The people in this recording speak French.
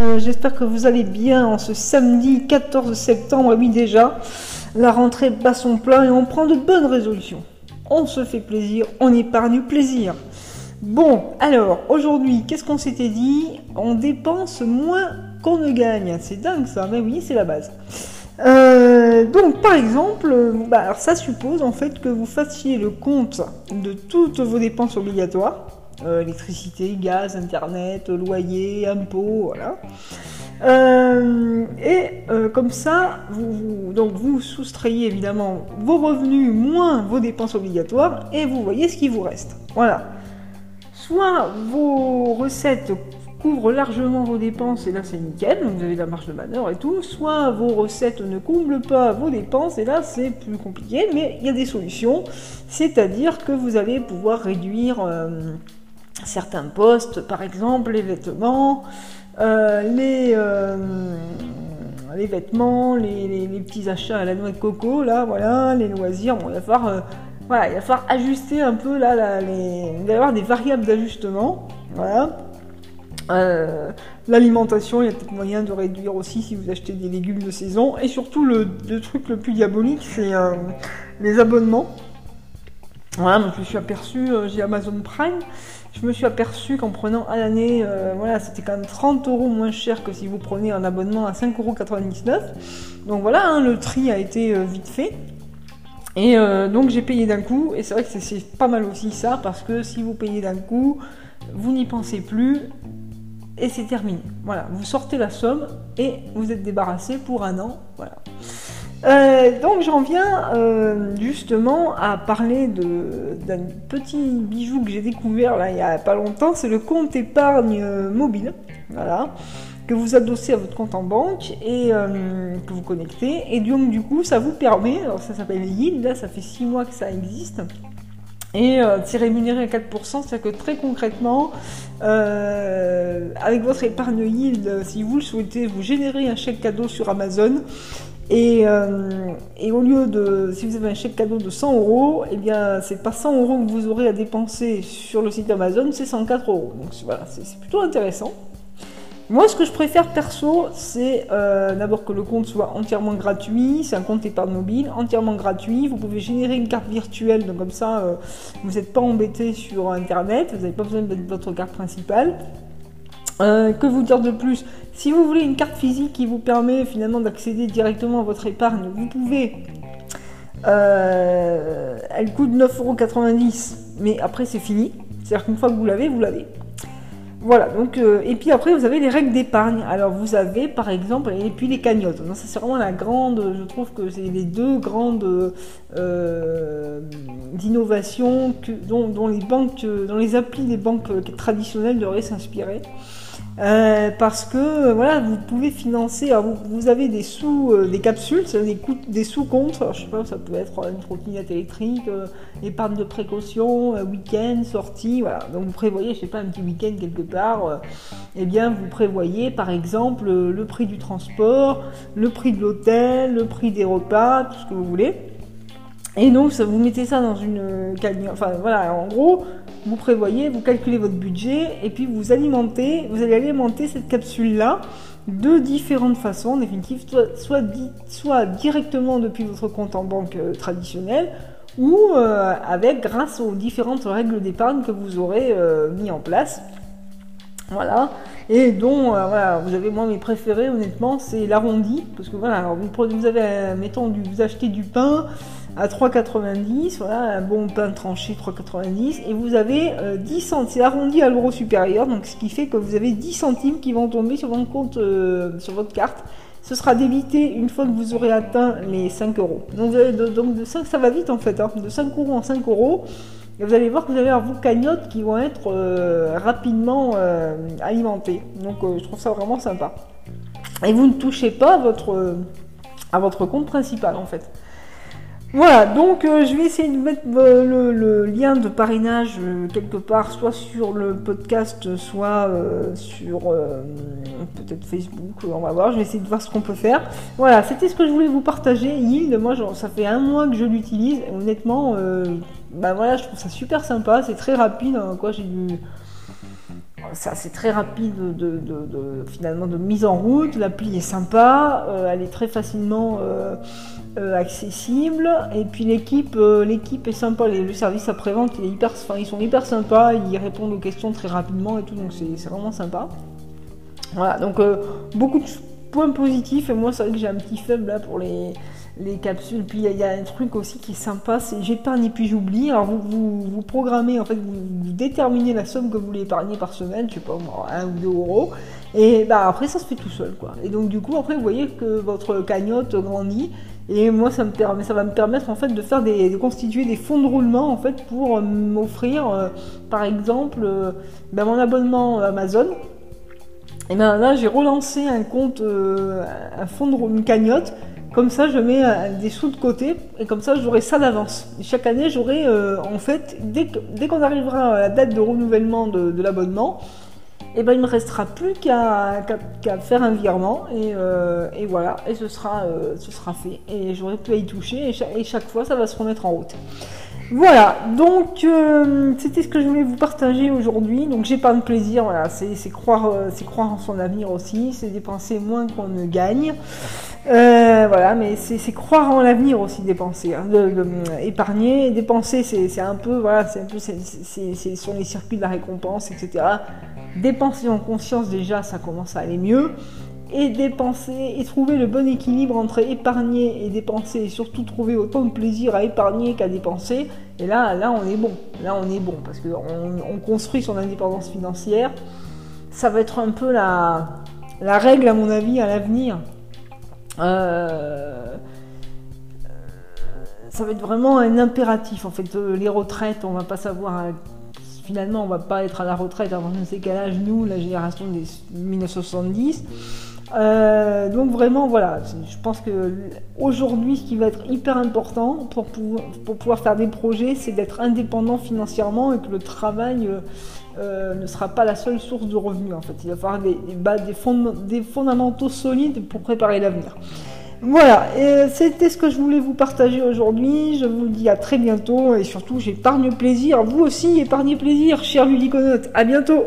Euh, J'espère que vous allez bien en ce samedi 14 septembre. Oui déjà, la rentrée bat son plein et on prend de bonnes résolutions. On se fait plaisir, on épargne plaisir. Bon, alors aujourd'hui, qu'est-ce qu'on s'était dit? On dépense moins qu'on ne gagne. C'est dingue ça, mais oui, c'est la base. Euh, donc par exemple, bah, alors, ça suppose en fait que vous fassiez le compte de toutes vos dépenses obligatoires, euh, électricité, gaz, internet, loyer, impôts, voilà. Euh, et euh, comme ça, vous, vous- donc vous soustrayez évidemment vos revenus moins vos dépenses obligatoires et vous voyez ce qui vous reste. Voilà. Soit vos recettes couvrent largement vos dépenses et là c'est nickel, vous avez de la marge de manœuvre et tout, soit vos recettes ne comblent pas vos dépenses et là c'est plus compliqué, mais il y a des solutions, c'est-à-dire que vous allez pouvoir réduire euh, certains postes, par exemple les vêtements, euh, les, euh, les vêtements, les, les- petits achats à la noix de coco, là, voilà, les loisirs, il va falloir, voilà, il va falloir ajuster un peu, là, là, les... il va y avoir des variables d'ajustement, voilà. Euh, L'alimentation, il y a peut-être moyen de réduire aussi si vous achetez des légumes de saison. Et surtout, le, truc le plus diabolique, c'est euh, les abonnements. Voilà, moi je me suis aperçu, euh, j'ai Amazon Prime, je me suis aperçu qu'en prenant à l'année, voilà, c'était quand même 30 euros moins cher que si vous prenez un abonnement à 5,99 euros. Donc voilà, hein, le tri a été vite fait. Et donc j'ai payé d'un coup, et c'est vrai que c'est pas mal aussi ça, parce que si vous payez d'un coup, vous n'y pensez plus, et c'est terminé. Voilà, vous sortez la somme, et vous êtes débarrassé pour un an. Voilà. Euh, donc j'en viens euh, justement à parler d'un petit bijou que j'ai découvert là il y a pas longtemps, c'est le compte épargne euh, mobile, voilà, que vous adossez à votre compte en banque et que vous connectez. Et donc du coup ça vous permet, alors ça s'appelle Yield, là ça fait 6 mois que ça existe. Et euh, c'est rémunéré à 4%, c'est-à-dire que très concrètement, euh, avec votre épargne yield, euh, si vous le souhaitez, vous générez un chèque cadeau sur Amazon. Et, et au lieu de, si vous avez un chèque cadeau de 100 euros, eh bien, c'est pas 100 euros que vous aurez à dépenser sur le site Amazon, c'est 104 euros. Donc voilà, c'est plutôt intéressant. Moi, ce que je préfère perso, c'est euh, d'abord que le compte soit entièrement gratuit. C'est un compte épargne mobile, entièrement gratuit. Vous pouvez générer une carte virtuelle, donc comme ça, euh, vous n'êtes pas embêté sur Internet. Vous n'avez pas besoin de votre carte principale. Euh, que vous dire de plus? Si vous voulez une carte physique qui vous permet finalement d'accéder directement à votre épargne, vous pouvez. Elle coûte 9,90€, mais après c'est fini. C'est-à-dire qu'une fois que vous l'avez, vous l'avez. Voilà, donc, euh, et puis après vous avez les règles d'épargne. Alors vous avez par exemple, et puis les cagnottes. Ça c'est vraiment la grande, je trouve que c'est les deux grandes euh, innovations dont, les banques, dont les applis des banques traditionnelles devraient s'inspirer. Euh, parce que voilà, vous pouvez financer. vous, vous avez des sous, des capsules, des, des sous-comptes. Je sais pas, ça peut être une trottinette électrique, épargne de précaution, week-end, sortie. Voilà. Donc vous prévoyez, je sais pas, un petit week-end quelque part. euh, eh bien, vous prévoyez par exemple euh, le prix du transport, le prix de l'hôtel, le prix des repas, tout ce que vous voulez. Et donc, vous mettez ça dans une cagnotte. Enfin, voilà, en gros, vous prévoyez, vous calculez votre budget et puis vous alimentez, vous allez alimenter cette capsule-là de différentes façons, en définitive, soit, soit, di- soit directement depuis votre compte en banque euh, traditionnel ou avec, grâce aux différentes règles d'épargne que vous aurez mis en place. Voilà. Et dont, euh, voilà, vous avez, moi, mes préférés, honnêtement, c'est l'arrondi. Parce que voilà, vous, vous avez, euh, mettons, vous achetez du pain à 3,90, voilà, un bon pain tranché 3,90, et vous avez euh, 10 centimes, c'est arrondi à l'euro supérieur, donc ce qui fait que vous avez 10 centimes qui vont tomber sur votre compte, euh, sur votre carte. Ce sera débité une fois que vous aurez atteint les 5 euros. Donc, de, donc de 5, ça va vite en fait, hein, de 5 euros en 5 euros. Vous allez voir que vous allez avoir vos cagnottes qui vont être euh, rapidement euh, alimentées. Donc euh, je trouve ça vraiment sympa. Et vous ne touchez pas à votre compte principal en fait. Voilà, donc euh, je vais essayer de mettre euh, le, lien de parrainage euh, quelque part, soit sur le podcast, soit sur peut-être Facebook, on va voir, je vais essayer de voir ce qu'on peut faire. Voilà, c'était ce que je voulais vous partager. Yield, moi ça fait un mois que je l'utilise, honnêtement, bah voilà, je trouve ça super sympa, c'est très rapide, hein, quoi, j'ai du c'est très rapide de, finalement de mise en route. L'appli est sympa, elle est très facilement euh, accessible. Et puis l'équipe, euh, l'équipe est sympa. le service après-vente, hyper, ils sont hyper sympas. Ils répondent aux questions très rapidement et tout, donc c'est vraiment sympa. Voilà, donc euh, beaucoup de points positifs. Et moi, c'est vrai que j'ai un petit faible là pour les, les capsules. Puis il y, a un truc aussi qui est sympa, c'est j'épargne et puis j'oublie. Alors vous, vous, programmez, en fait, vous, déterminez la somme que vous voulez épargner par semaine, je sais pas, 1 ou 2 euros. Et bah après ça se fait tout seul quoi. Et donc du coup après vous voyez que votre cagnotte grandit et moi, ça, me permet, ça va me permettre en fait de faire de constituer des fonds de roulement en fait pour euh, m'offrir, euh, par exemple, euh, ben, mon abonnement Amazon. Et ben là, j'ai relancé un compte, un fonds de une cagnotte. Comme ça, je mets des sous de côté et comme ça, j'aurai ça d'avance. Chaque année, j'aurai en fait, dès, qu'on arrivera à la date de renouvellement de l'abonnement, eh ben il me restera plus qu'à faire un virement et, euh, voilà et ce sera euh, fait et j'aurai plus à y toucher et chaque, fois ça va se remettre en route. Voilà, donc euh, c'était ce que je voulais vous partager aujourd'hui. Donc j'ai pas de plaisir, voilà, c'est croire en son avenir aussi, c'est dépenser moins qu'on ne gagne. Voilà, mais c'est croire en l'avenir aussi, dépenser, hein, de, épargner, dépenser, c'est un peu, voilà, c'est un peu, c'est sont les circuits de la récompense, etc. Dépenser en conscience déjà, ça commence à aller mieux. Et dépenser et trouver le bon équilibre entre épargner et dépenser et surtout trouver autant de plaisir à épargner qu'à dépenser. Et là, là, on est bon. Là, on est bon parce qu'on on construit son indépendance financière. Ça va être un peu la règle, à mon avis, à l'avenir. Euh, ça va être vraiment un impératif. En fait, les retraites, on va pas savoir finalement, on va pas être à la retraite avant je ne sais quel âge, nous, la génération des 1970. Euh, donc vraiment, voilà, je pense que aujourd'hui, ce qui va être hyper important pour pouvoir, faire des projets, c'est d'être indépendant financièrement et que le travail euh, euh, ne sera pas la seule source de revenus. En fait, il va falloir des, des, des fondamentaux solides pour préparer l'avenir. Voilà, c'était ce que je voulais vous partager aujourd'hui. Je vous dis à très bientôt et surtout j'épargne plaisir. Vous aussi épargnez plaisir, cher ludiconote. À bientôt